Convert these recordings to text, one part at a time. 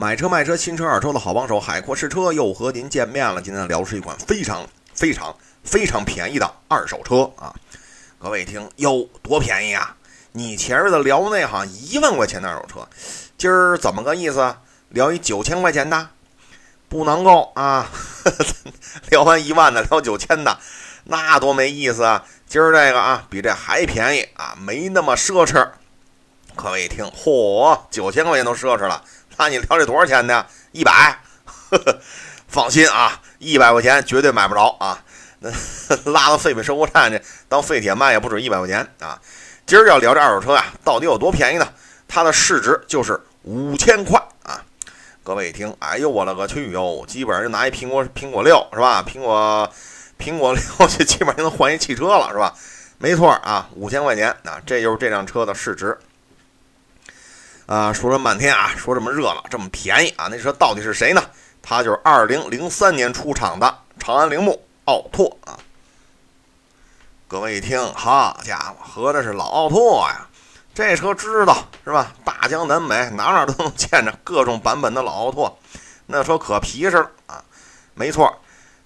买车卖车，新车二手车的好帮手，海阔试车又和您见面了。今天聊是一款非常非常非常便宜的二手车啊！各位一听，哟，多便宜啊！你前面的聊那好像一万块钱的二手车，今儿怎么个意思？聊一九千块钱的，不能够啊！聊完一万的，聊九千的，那多没意思啊！今儿这个啊，比这还便宜啊，没那么奢侈。各位一听，嚯，九千块钱都奢侈了。那你聊这多少钱的？一百，放心啊，一百块钱绝对买不着啊！那 拉到废品收购站去当废铁卖也不止一百块钱啊！今儿要聊这二手车呀，到底有多便宜呢？它的市值就是五千块啊！各位一听，哎呦我勒个去哟！基本上就拿一苹果苹果六是吧？苹果苹果六就基本上就能换一汽车了是吧？没错啊，五千块钱啊，这就是这辆车的市值。啊，说了半天啊，说这么热闹，这么便宜啊，那车到底是谁呢？它就是二零零三年出厂的长安铃木奥拓啊。各位一听，好家伙，合着是老奥拓呀！这车知道是吧？大江南北哪哪都能见着各种版本的老奥拓，那车可皮实了啊。没错，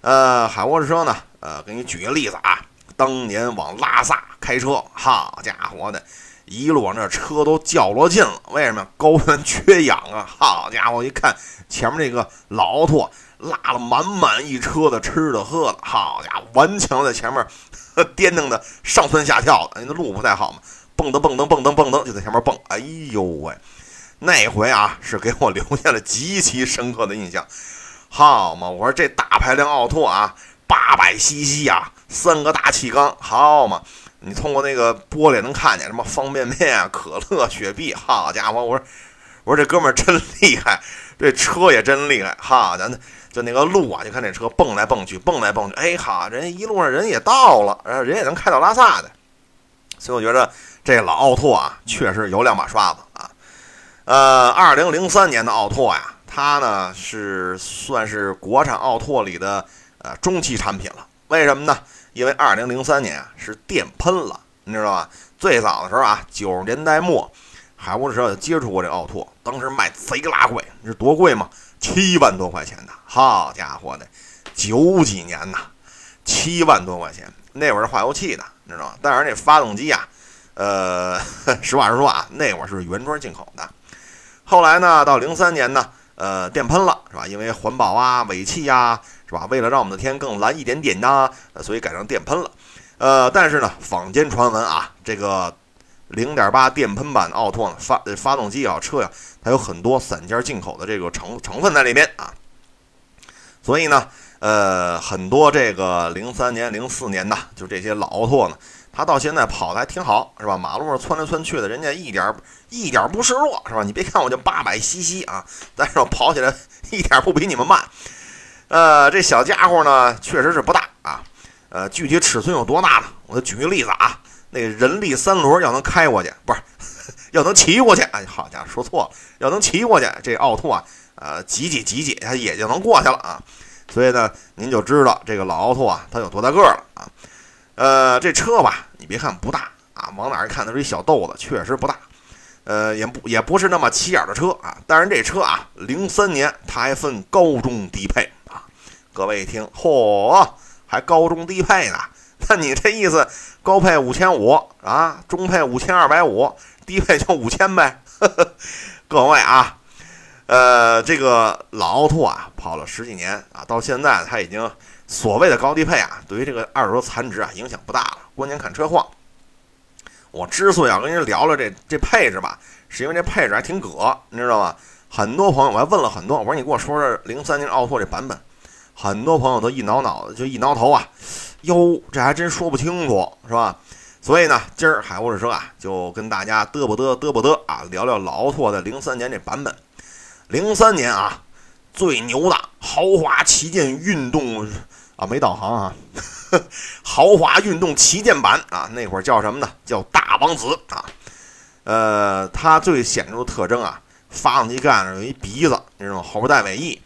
呃，海沃士车呢，呃，给你举个例子啊，当年往拉萨开车，好家伙的！一路往这车都较了劲了，为什么？高原缺氧啊！好家伙，一看前面这个老奥拓拉了满满一车的吃的喝的，好家伙，顽强在前面 颠腾的上蹿下跳的，那路不太好嘛，蹦噔蹦噔蹦噔蹦噔就在前面蹦，哎呦喂，那回啊是给我留下了极其深刻的印象。好嘛，我说这大排量奥拓啊，八百 cc 啊，三个大气缸，好嘛。你通过那个玻璃能看见什么方便面啊、可乐、雪碧，好家伙！我说，我说这哥们儿真厉害，这车也真厉害，哈！咱就那个路啊，就看这车蹦来蹦去，蹦来蹦去，哎哈，人一路上人也到了，然后人也能开到拉萨的，所以我觉得这老奥拓啊，确实有两把刷子啊。呃，二零零三年的奥拓呀，它呢是算是国产奥拓里的呃中期产品了，为什么呢？因为二零零三年啊是电喷了，你知道吧？最早的时候啊，九十年代末，海沃士车就接触过这奥拓，当时卖贼拉贵，你知多贵吗？七万多块钱的，好家伙的，九几年呐，七万多块钱，那会儿是化油器的，你知道吗？但是那发动机啊，呃，实话实说啊，那会儿是原装进口的。后来呢，到零三年呢，呃，电喷了，是吧？因为环保啊，尾气呀。是吧？为了让我们的天更蓝一点点呢，所以改成电喷了。呃，但是呢，坊间传闻啊，这个0.8电喷版的奥拓呢，发发动机也好，车呀，它有很多散件进口的这个成成分在里面啊。所以呢，呃，很多这个03年、04年的，就这些老奥拓呢，它到现在跑的还挺好，是吧？马路上窜来窜去的，人家一点一点不示弱，是吧？你别看我就八百 cc 啊，但是我跑起来 一点不比你们慢。呃，这小家伙呢，确实是不大啊。呃，具体尺寸有多大呢？我举个例子啊，那个人力三轮要能开过去，不是 要能骑过去。哎，好家伙，说错了，要能骑过去，这奥拓啊，呃，挤挤挤挤，它也就能过去了啊。所以呢，您就知道这个老奥拓啊，它有多大个了啊。呃，这车吧，你别看不大啊，往哪一看它是一小豆子，确实不大。呃，也不也不是那么起眼的车啊。但是这车啊，零三年它还分高中低配。各位一听，嚯，还高中低配呢？那你这意思，高配五千五啊，中配五千二百五，低配就五千呗呵呵？各位啊，呃，这个老奥拓啊，跑了十几年啊，到现在它已经所谓的高低配啊，对于这个二手车残值啊影响不大了，关键看车况。我之所以要跟您聊聊这这配置吧，是因为这配置还挺葛，你知道吗？很多朋友我还问了很多，我说你给我说说零三年奥拓这版本。很多朋友都一挠脑子，就一挠头啊，哟，这还真说不清楚，是吧？所以呢，今儿海沃士车啊，就跟大家嘚啵嘚嘚啵嘚啊，聊聊老奥拓的零三年这版本。零三年啊，最牛的豪华旗舰运动啊，没导航啊，豪华运动旗舰版啊，那会儿叫什么呢？叫大王子啊。呃，它最显著的特征啊，发动机盖上有一鼻子，那种猴？带尾翼。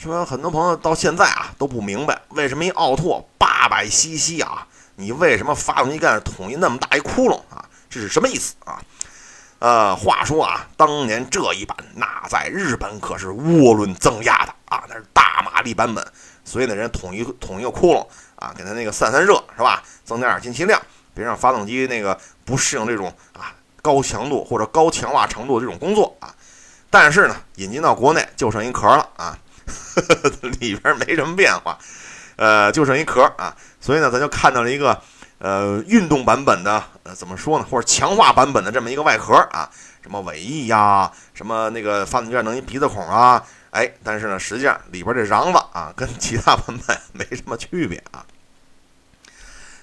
说很多朋友到现在啊都不明白，为什么一奥拓八百 cc 啊，你为什么发动机盖上捅一那么大一窟窿啊？这是什么意思啊？呃，话说啊，当年这一版那在日本可是涡轮增压的啊，那是大马力版本，所以呢，人统一统一个窟窿啊，给它那个散散热是吧？增加点进气量，别让发动机那个不适应这种啊高强度或者高强化程度的这种工作啊。但是呢，引进到国内就剩一壳了啊，里边没什么变化，呃，就剩一壳啊，所以呢，咱就看到了一个。呃，运动版本的，呃，怎么说呢？或者强化版本的这么一个外壳啊，什么尾翼呀，什么那个发动机能一鼻子孔啊，哎，但是呢，实际上里边这瓤子啊，跟其他版本 没什么区别啊。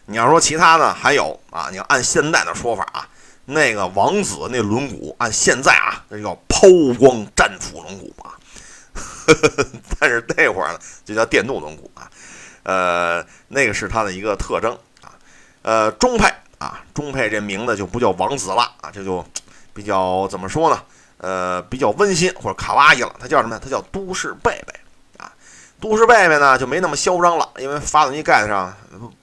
你要说其他呢，还有啊，你要按现在的说法啊，那个王子那轮毂，按现在啊，那叫抛光战斧轮毂啊，但是那会儿呢，就叫电动轮毂啊，呃，那个是它的一个特征啊。呃，中配啊，中配这名字就不叫王子了啊，这就比较怎么说呢？呃，比较温馨或者卡哇伊了。它叫什么呀？它叫都市贝贝啊。都市贝贝呢就没那么嚣张了，因为发动机盖子上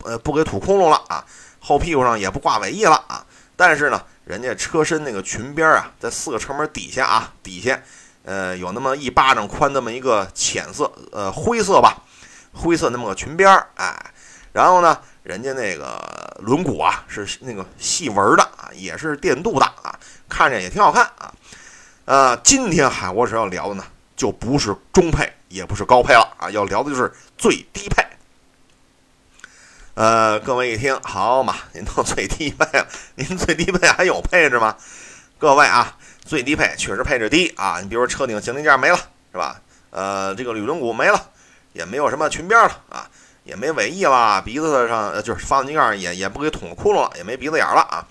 呃不给吐窟窿了啊，后屁股上也不挂尾翼了啊。但是呢，人家车身那个裙边啊，在四个车门底下啊，底下呃有那么一巴掌宽那么一个浅色呃灰色吧，灰色那么个裙边儿哎，然后呢。人家那个轮毂啊，是那个细纹的啊，也是电镀的啊，看着也挺好看啊。呃，今天海沃士要聊的呢，就不是中配，也不是高配了啊，要聊的就是最低配。呃，各位一听，好嘛，您都最低配了，您最低配还有配置吗？各位啊，最低配确实配置低啊，你比如说车顶行李架没了，是吧？呃，这个铝轮毂没了，也没有什么裙边了啊。也没尾翼了，鼻子上就是发动机盖也也不给捅窟窿了，也没鼻子眼了啊。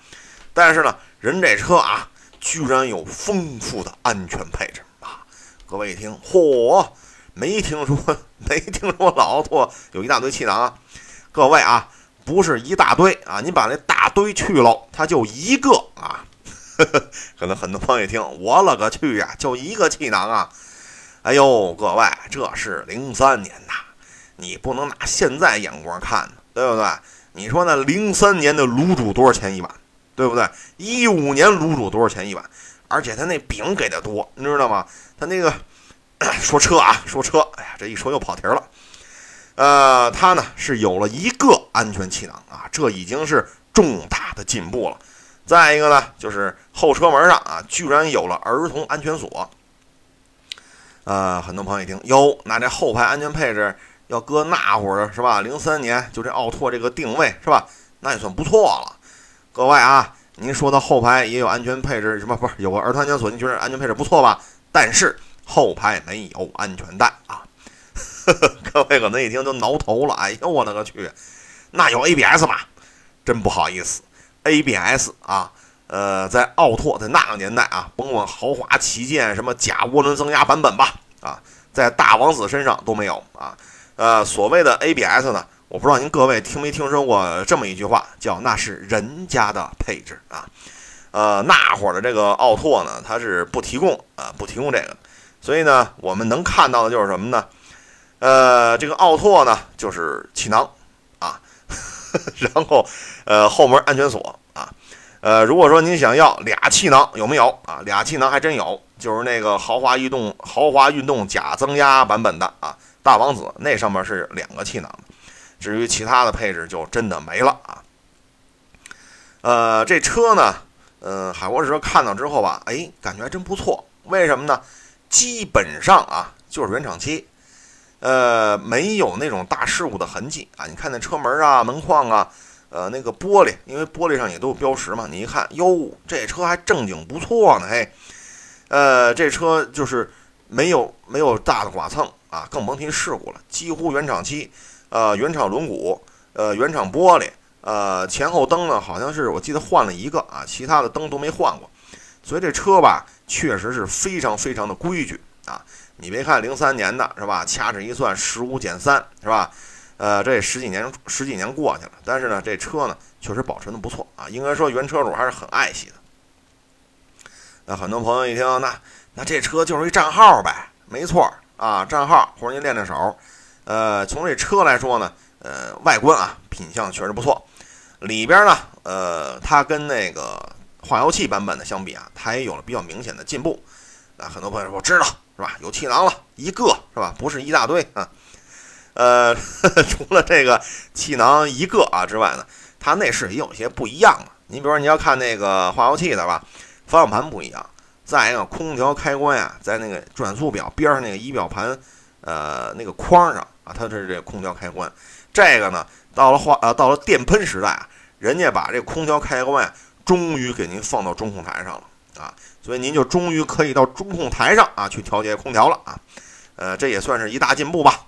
但是呢，人这车啊，居然有丰富的安全配置啊！各位一听，嚯，没听说 没听说老奥拓有一大堆气囊啊！各位啊，不是一大堆啊，你把那大堆去了，它就一个啊。呵 呵可能很多朋友一听，我勒个去呀，就一个气囊啊！哎呦，各位，这是零三年的。你不能拿现在眼光看对不对？你说那零三年的卤煮多少钱一碗，对不对？一五年卤煮多少钱一碗？而且他那饼给的多，你知道吗？他那个 说车啊，说车，哎呀，这一说又跑题了。呃，他呢是有了一个安全气囊啊，这已经是重大的进步了。再一个呢，就是后车门上啊，居然有了儿童安全锁。呃，很多朋友一听，哟，那这后排安全配置。要搁那会儿是吧？零三年就这奥拓这个定位是吧？那也算不错了。各位啊，您说的后排也有安全配置，什么不是有个儿童安全锁？您觉得安全配置不错吧？但是后排没有安全带啊！各位可能一听都挠头了。哎呦我勒个去！那有 ABS 吗？真不好意思，ABS 啊，呃，在奥拓在那个年代啊，甭管豪华旗舰什么假涡轮增压版本吧，啊，在大王子身上都没有啊。呃，所谓的 ABS 呢，我不知道您各位听没听说过这么一句话，叫那是人家的配置啊。呃，那会儿的这个奥拓呢，它是不提供啊，不提供这个，所以呢，我们能看到的就是什么呢？呃，这个奥拓呢，就是气囊啊，然后呃后门安全锁。呃，如果说您想要俩气囊，有没有啊？俩气囊还真有，就是那个豪华运动豪华运动假增压版本的啊。大王子那上面是两个气囊，至于其他的配置就真的没了啊。呃，这车呢，嗯，海博士看到之后吧，哎，感觉还真不错。为什么呢？基本上啊，就是原厂漆，呃，没有那种大事故的痕迹啊。你看那车门啊、门框啊，呃，那个玻璃，因为玻璃上也都有标识嘛。你一看，哟，这车还正经不错呢，嘿，呃，这车就是没有没有大的剐蹭。啊，更甭提事故了，几乎原厂漆，呃，原厂轮毂，呃，原厂玻璃，呃，前后灯呢，好像是我记得换了一个啊，其他的灯都没换过，所以这车吧，确实是非常非常的规矩啊。你别看零三年的是吧，掐指一算十五减三是吧？呃，这十几年十几年过去了，但是呢，这车呢确实保存的不错啊，应该说原车主还是很爱惜的。那很多朋友一听，那那这车就是一账号呗，没错。啊，账号或者您练练手，呃，从这车来说呢，呃，外观啊，品相确实不错。里边呢，呃，它跟那个化油器版本的相比啊，它也有了比较明显的进步。啊，很多朋友说知道是吧？有气囊了一个是吧？不是一大堆啊。呃，除了这个气囊一个啊之外呢，它内饰也有些不一样了。你比如说你要看那个化油器的吧，方向盘不一样。再一个，空调开关呀，在那个转速表边上那个仪表盘，呃，那个框上啊，它是这空调开关。这个呢，到了化呃，到了电喷时代啊，人家把这空调开关呀，终于给您放到中控台上了啊，所以您就终于可以到中控台上啊去调节空调了啊。呃，这也算是一大进步吧。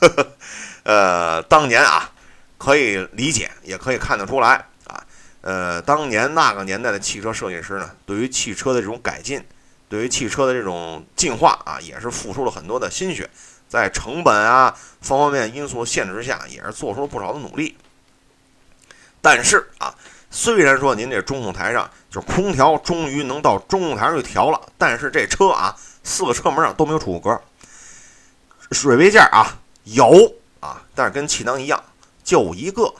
呃，当年啊，可以理解，也可以看得出来啊。呃，当年那个年代的汽车设计师呢，对于汽车的这种改进，对于汽车的这种进化啊，也是付出了很多的心血，在成本啊方方面面因素限制之下，也是做出了不少的努力。但是啊，虽然说您这中控台上就是空调终于能到中控台上去调了，但是这车啊，四个车门上都没有储物格，水杯架啊有啊，但是跟气囊一样，就一个。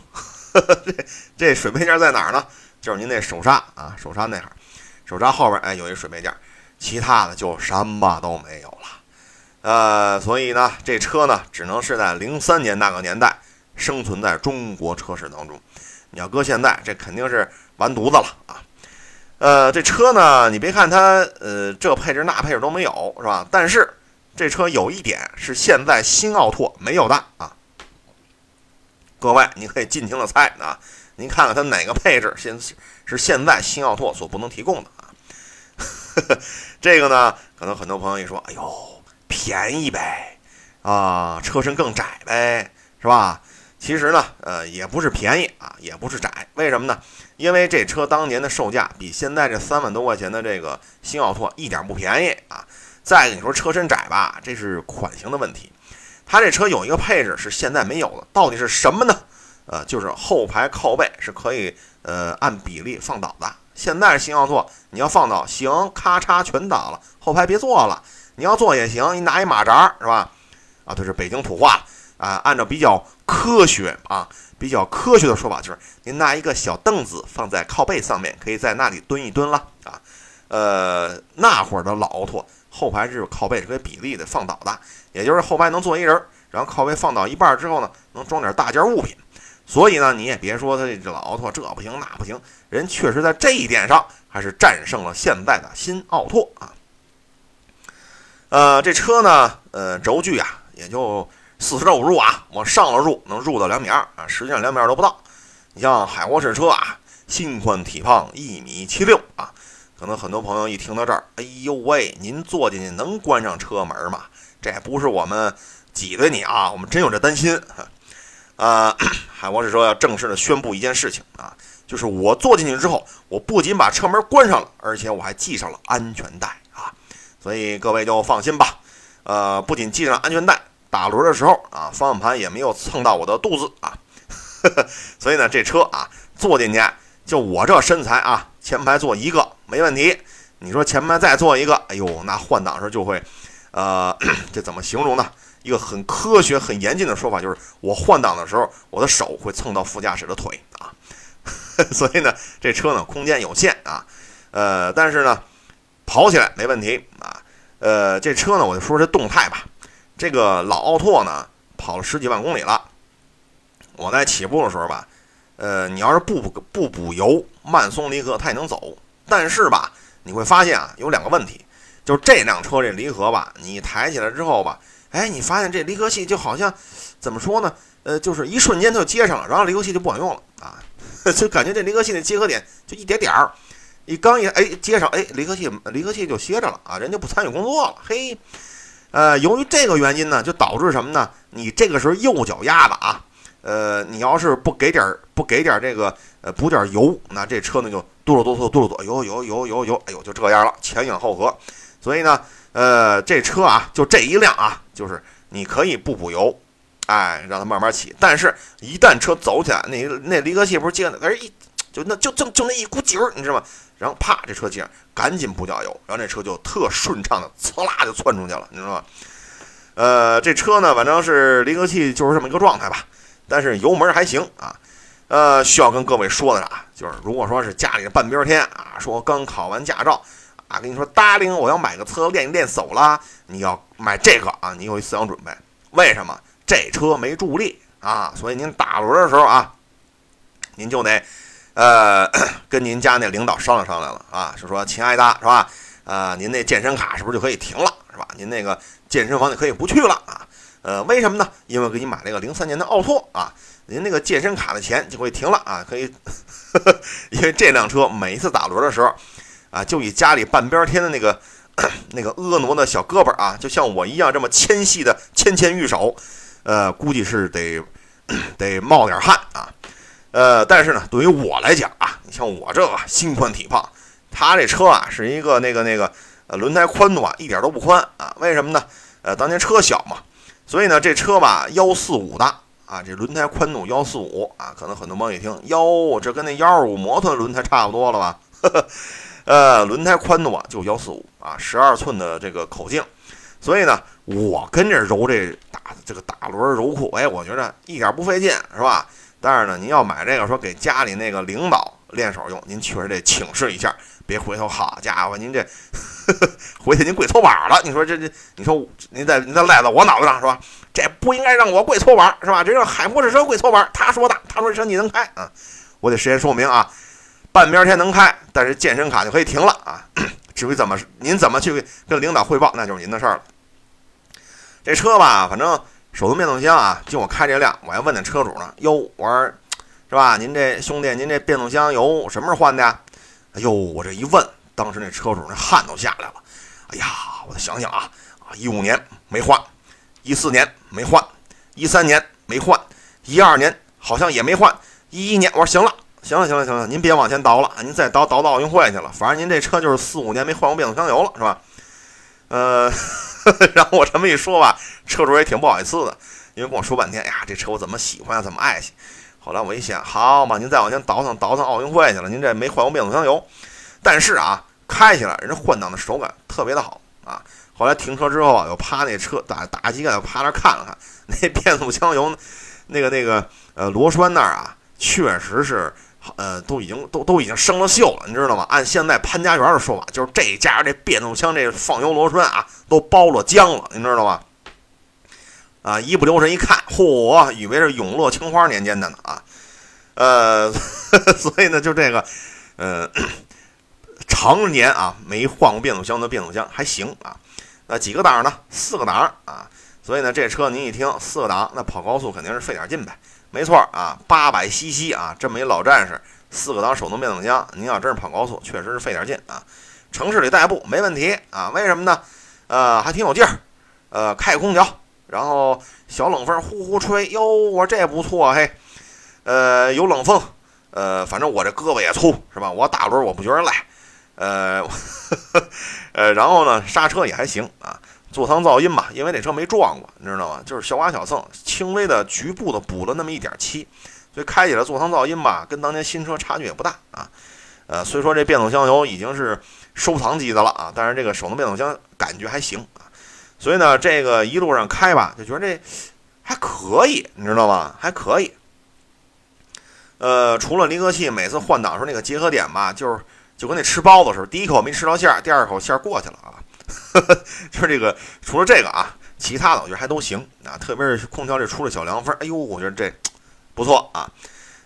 这这水杯架在哪儿呢？就是您那手刹啊，手刹那哈，手刹后边哎有一水杯架，其他的就什么都没有了。呃，所以呢，这车呢只能是在零三年那个年代生存在中国车市当中。你要搁现在，这肯定是完犊子了啊。呃，这车呢，你别看它呃这配置那配置都没有是吧？但是这车有一点是现在新奥拓没有的啊。各位，你可以尽情的猜啊！您看看它哪个配置现是现在新奥拓所不能提供的啊？这个呢，可能很多朋友一说：“哎呦，便宜呗，啊，车身更窄呗，是吧？”其实呢，呃，也不是便宜啊，也不是窄，为什么呢？因为这车当年的售价比现在这三万多块钱的这个新奥拓一点不便宜啊。再一个，你说车身窄吧，这是款型的问题。它这车有一个配置是现在没有的，到底是什么呢？呃，就是后排靠背是可以呃按比例放倒的。现在是新奥拓你要放倒行，咔嚓全倒了，后排别坐了。你要坐也行，你拿一马扎是吧？啊，这是北京土话啊。按照比较科学啊，比较科学的说法就是，您拿一个小凳子放在靠背上面，可以在那里蹲一蹲了啊。呃，那会儿的老奥拓。后排是靠背是可以比例的放倒的，也就是后排能坐一人，然后靠背放倒一半之后呢，能装点大件物品。所以呢，你也别说他这老奥拓这不行那不行，人确实在这一点上还是战胜了现在的新奥拓啊。呃，这车呢，呃，轴距啊也就四十五入啊，往上了入能入到两米二啊，实际上两米二都不到。你像海沃士车啊，心宽体胖一米七六啊。可能很多朋友一听到这儿，哎呦喂，您坐进去能关上车门吗？这不是我们挤兑你啊，我们真有这担心。啊，海博士说要正式的宣布一件事情啊，就是我坐进去之后，我不仅把车门关上了，而且我还系上了安全带啊，所以各位就放心吧。呃，不仅系上安全带，打轮的时候啊，方向盘也没有蹭到我的肚子啊。所以呢，这车啊，坐进去就我这身材啊。前排坐一个没问题，你说前排再坐一个，哎呦，那换挡时就会，呃，这怎么形容呢？一个很科学、很严谨的说法就是，我换挡的时候，我的手会蹭到副驾驶的腿啊。所以呢，这车呢空间有限啊，呃，但是呢，跑起来没问题啊。呃，这车呢，我就说这动态吧。这个老奥拓呢，跑了十几万公里了。我在起步的时候吧。呃，你要是不不补油，慢松离合它也能走。但是吧，你会发现啊，有两个问题，就是这辆车这离合吧，你抬起来之后吧，哎，你发现这离合器就好像怎么说呢？呃，就是一瞬间它就接上了，然后离合器就不管用了啊，就感觉这离合器的结合点就一点点儿，你刚一哎接上，哎，离合器离合器就歇着了啊，人就不参与工作了。嘿，呃，由于这个原因呢，就导致什么呢？你这个时候右脚压的啊。呃，你要是不给点儿不给点儿这个呃补点油，那这车呢就哆嗦哆嗦哆嗦哆，有有有有有，哎呦就这样了，前仰后合。所以呢，呃，这车啊就这一辆啊，就是你可以不补油，哎，让它慢慢起。但是，一旦车走起来，那那离合器不是接的，哎一就那就就就那一股劲儿，你知道吗？然后啪，这车接上，赶紧补脚油，然后这车就特顺畅的呲啦就窜出去了，你知道吗？呃，这车呢，反正是离合器就是这么一个状态吧。但是油门还行啊，呃，需要跟各位说的啥？就是如果说是家里的半边天啊，说刚考完驾照啊，跟你说大龄我要买个车练一练手啦，你要买这个啊，你有一思想准备。为什么？这车没助力啊，所以您打轮的时候啊，您就得呃 跟您家那领导商量商量了啊，就说亲爱的，是吧？呃，您那健身卡是不是就可以停了，是吧？您那个健身房就可以不去了啊？呃，为什么呢？因为给你买了一个零三年的奥拓啊。您那个健身卡的钱就会停了啊，可以，呵呵因为这辆车每一次打轮的时候，啊，就以家里半边天的那个 那个婀娜的小胳膊啊，就像我一样这么纤细的纤纤玉手，呃，估计是得 得冒点汗啊，呃，但是呢，对于我来讲啊，你像我这个心宽体胖，他这车啊是一个那个那个呃轮胎宽度啊一点都不宽啊，为什么呢？呃，当年车小嘛，所以呢这车吧幺四五的。啊，这轮胎宽度幺四五啊，可能很多朋友一听幺，这跟那幺二五摩托轮胎差不多了吧？呃，轮胎宽度啊就幺四五啊，十二寸的这个口径，所以呢，我跟这揉这打这个打轮揉库，哎，我觉得一点不费劲，是吧？但是呢，您要买这个说给家里那个领导练手用，您确实得请示一下，别回头好家伙，您这 回去您跪搓板了，你说这这，你说您再您再赖到我脑袋上是吧？这不应该让我跪搓板是吧？这让海博士车跪搓板他说的，他说这车你能开啊？我得事先说明啊，半边天能开，但是健身卡就可以停了啊。至于怎么您怎么去跟领导汇报，那就是您的事儿了。这车吧，反正手动变速箱啊，就我开这辆，我还问那车主呢。哟，我说是吧？您这兄弟，您这变速箱油什么时候换的呀？哎呦，我这一问，当时那车主那汗都下来了。哎呀，我再想想啊啊，一五年没换。一四年没换，一三年没换，一二年好像也没换，一一年我说行了，行了，行了，行了，您别往前倒了，您再倒倒到奥运会去了。反正您这车就是四五年没换过变速箱油了，是吧？呃，然后我这么一说吧，车主也挺不好意思的，因为跟我说半天，哎呀，这车我怎么喜欢，怎么爱惜。后来我一想，好嘛，您再往前倒腾倒腾奥运会去了，您这没换过变速箱油，但是啊，开起来人家换挡的手感特别的好啊。后来停车之后啊，又趴那车打打机盖，又趴那看了看，那变速箱油，那个那个呃螺栓那儿啊，确实是呃都已经都都已经生了锈了，你知道吗？按现在潘家园的说法，就是这家这变速箱这放油螺栓啊，都包了浆了，你知道吗？啊，一不留神一看，嚯，以为是永乐青花年间的呢啊，呃，所以呢，就这个，呃，常年啊没换过变速箱的变速箱还行啊。那几个档呢？四个档啊，所以呢，这车您一听四个档，那跑高速肯定是费点劲呗。没错啊，八百 cc 啊，这么一老战士，四个档手动变速箱，您要真是跑高速，确实是费点劲啊。城市里代步没问题啊，为什么呢？呃，还挺有劲儿，呃，开空调，然后小冷风呼呼吹，哟，我这不错嘿，呃，有冷风，呃，反正我这胳膊也粗是吧？我打轮我不觉得赖。呃，呃，然后呢，刹车也还行啊，座舱噪音吧，因为那车没撞过，你知道吗？就是小刮小蹭，轻微的局部的补了那么一点漆，所以开起来座舱噪音吧，跟当年新车差距也不大啊。呃，虽说这变速箱油已经是收藏级的了啊，但是这个手动变速箱感觉还行。所以呢，这个一路上开吧，就觉得这还可以，你知道吗？还可以。呃，除了离合器每次换挡时候那个结合点吧，就是。就跟那吃包子似的，第一口没吃到馅儿，第二口馅儿过去了啊。就是这个，除了这个啊，其他的我觉得还都行啊。特别是空调这出了小凉风，哎呦，我觉得这不错啊。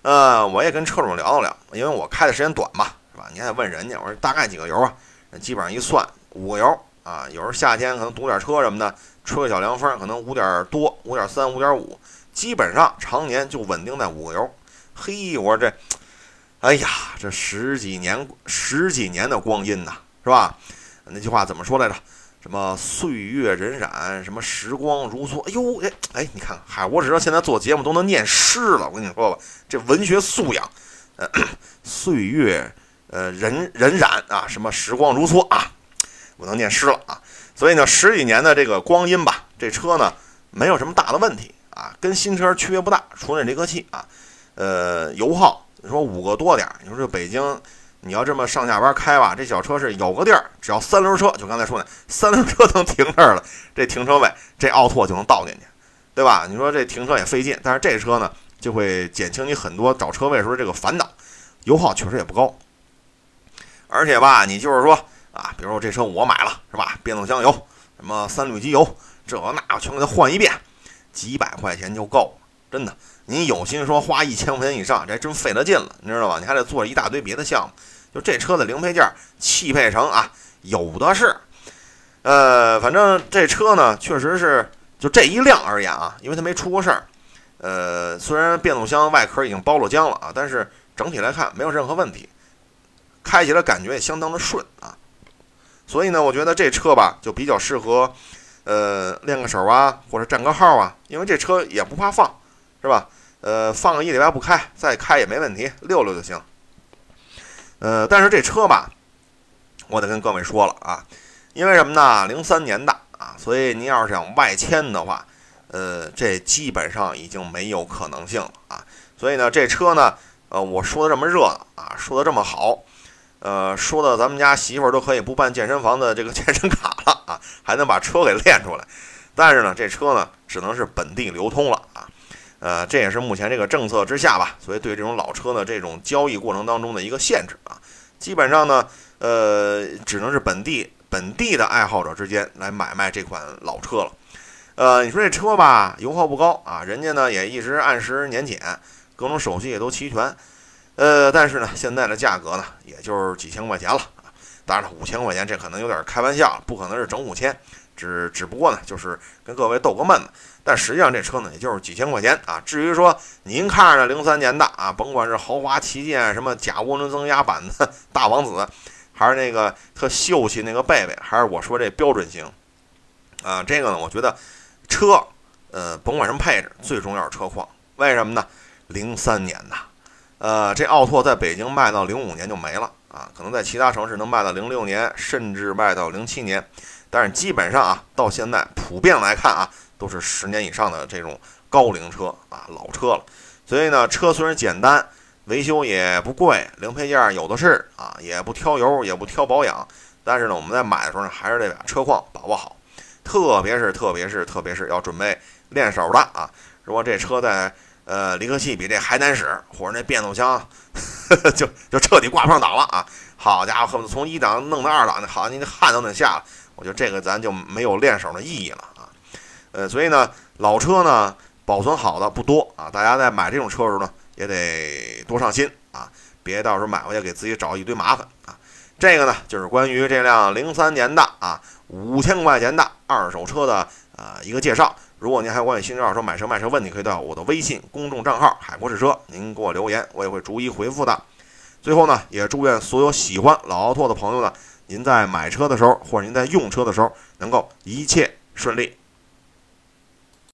呃，我也跟车主聊了聊，因为我开的时间短嘛，是吧？你还得问人家，我说大概几个油啊？基本上一算五个油啊。有时候夏天可能堵点车什么的，吹个小凉风，可能五点多，五点三、五点五，基本上常年就稳定在五个油。嘿，我说这。哎呀，这十几年十几年的光阴呐，是吧？那句话怎么说来着？什么岁月荏苒，什么时光如梭。哎呦，哎哎，你看，嗨，我只知道现在做节目都能念诗了。我跟你说吧，这文学素养，呃，岁月呃荏荏苒啊，什么时光如梭啊，我能念诗了啊。所以呢，十几年的这个光阴吧，这车呢没有什么大的问题啊，跟新车区别不大，除了离合器啊，呃，油耗。你说五个多点儿，你说这北京，你要这么上下班开吧，这小车是有个地儿，只要三轮车，就刚才说的，三轮车能停这儿了，这停车位，这奥拓就能倒进去，对吧？你说这停车也费劲，但是这车呢，就会减轻你很多找车位时候这个烦恼。油耗确实也不高，而且吧，你就是说啊，比如说这车我买了是吧？变速箱油、什么三滤机油，这那我全给它换一遍，几百块钱就够了。真的，你有心说花一千块钱以上，这还真费了劲了，你知道吧？你还得做一大堆别的项目。就这车的零配件、汽配城啊，有的是。呃，反正这车呢，确实是就这一辆而言啊，因为它没出过事儿。呃，虽然变速箱外壳已经包了浆了啊，但是整体来看没有任何问题，开起来感觉也相当的顺啊。所以呢，我觉得这车吧，就比较适合呃练个手啊，或者占个号啊，因为这车也不怕放，是吧？呃，放个一礼拜不开，再开也没问题，溜溜就行。呃，但是这车吧，我得跟各位说了啊。因为什么呢？零三年的啊，所以您要是想外迁的话，呃，这基本上已经没有可能性了啊。所以呢，这车呢，呃，我说的这么热啊，说的这么好，呃，说的咱们家媳妇儿都可以不办健身房的这个 健身卡了啊，还能把车给练出来。但是呢，这车呢，只能是本地流通了啊。呃，这也是目前这个政策之下吧，所以对这种老车的这种交易过程当中的一个限制啊。基本上呢，呃，只能是本地。本地的爱好者之间来买卖这款老车了，呃，你说这车吧，油耗不高啊，人家呢也一直按时年检，各种手续也都齐全，呃，但是呢，现在的价格呢，也就是几千块钱了啊。当然了，五千块钱这可能有点开玩笑，不可能是整五千，只只不过呢，就是跟各位逗个闷子。但实际上这车呢，也就是几千块钱啊。至于说您看着零三年的啊，甭管是豪华旗舰，什么假涡轮增压版的大王子。还是那个特秀气那个贝贝，还是我说这标准型，啊，这个呢，我觉得车，呃，甭管什么配置，最重要是车况。为什么呢？零三年的，呃，这奥拓在北京卖到零五年就没了啊，可能在其他城市能卖到零六年，甚至卖到零七年，但是基本上啊，到现在普遍来看啊，都是十年以上的这种高龄车啊，老车了。所以呢，车虽然简单。维修也不贵，零配件有的是啊，也不挑油，也不挑保养。但是呢，我们在买的时候呢，还是得把车况把握好，特别是特别是特别是要准备练手的啊。如果这车在呃离合器比这还难使，或者那变速箱就就彻底挂不上档了啊，好家伙，恨不得从一档弄到二档，那好，你汗都得下了。我觉得这个咱就没有练手的意义了啊。呃，所以呢，老车呢保存好的不多啊，大家在买这种车的时候呢。也得多上心啊，别到时候买回去给自己找一堆麻烦啊。这个呢，就是关于这辆零三年的啊五千块钱的二手车的呃一个介绍。如果您还有关于新车、二手车买车卖车问题，可以到我的微信公众账号“海阔试车”，您给我留言，我也会逐一回复的。最后呢，也祝愿所有喜欢老奥拓的朋友呢，您在买车的时候或者您在用车的时候能够一切顺利。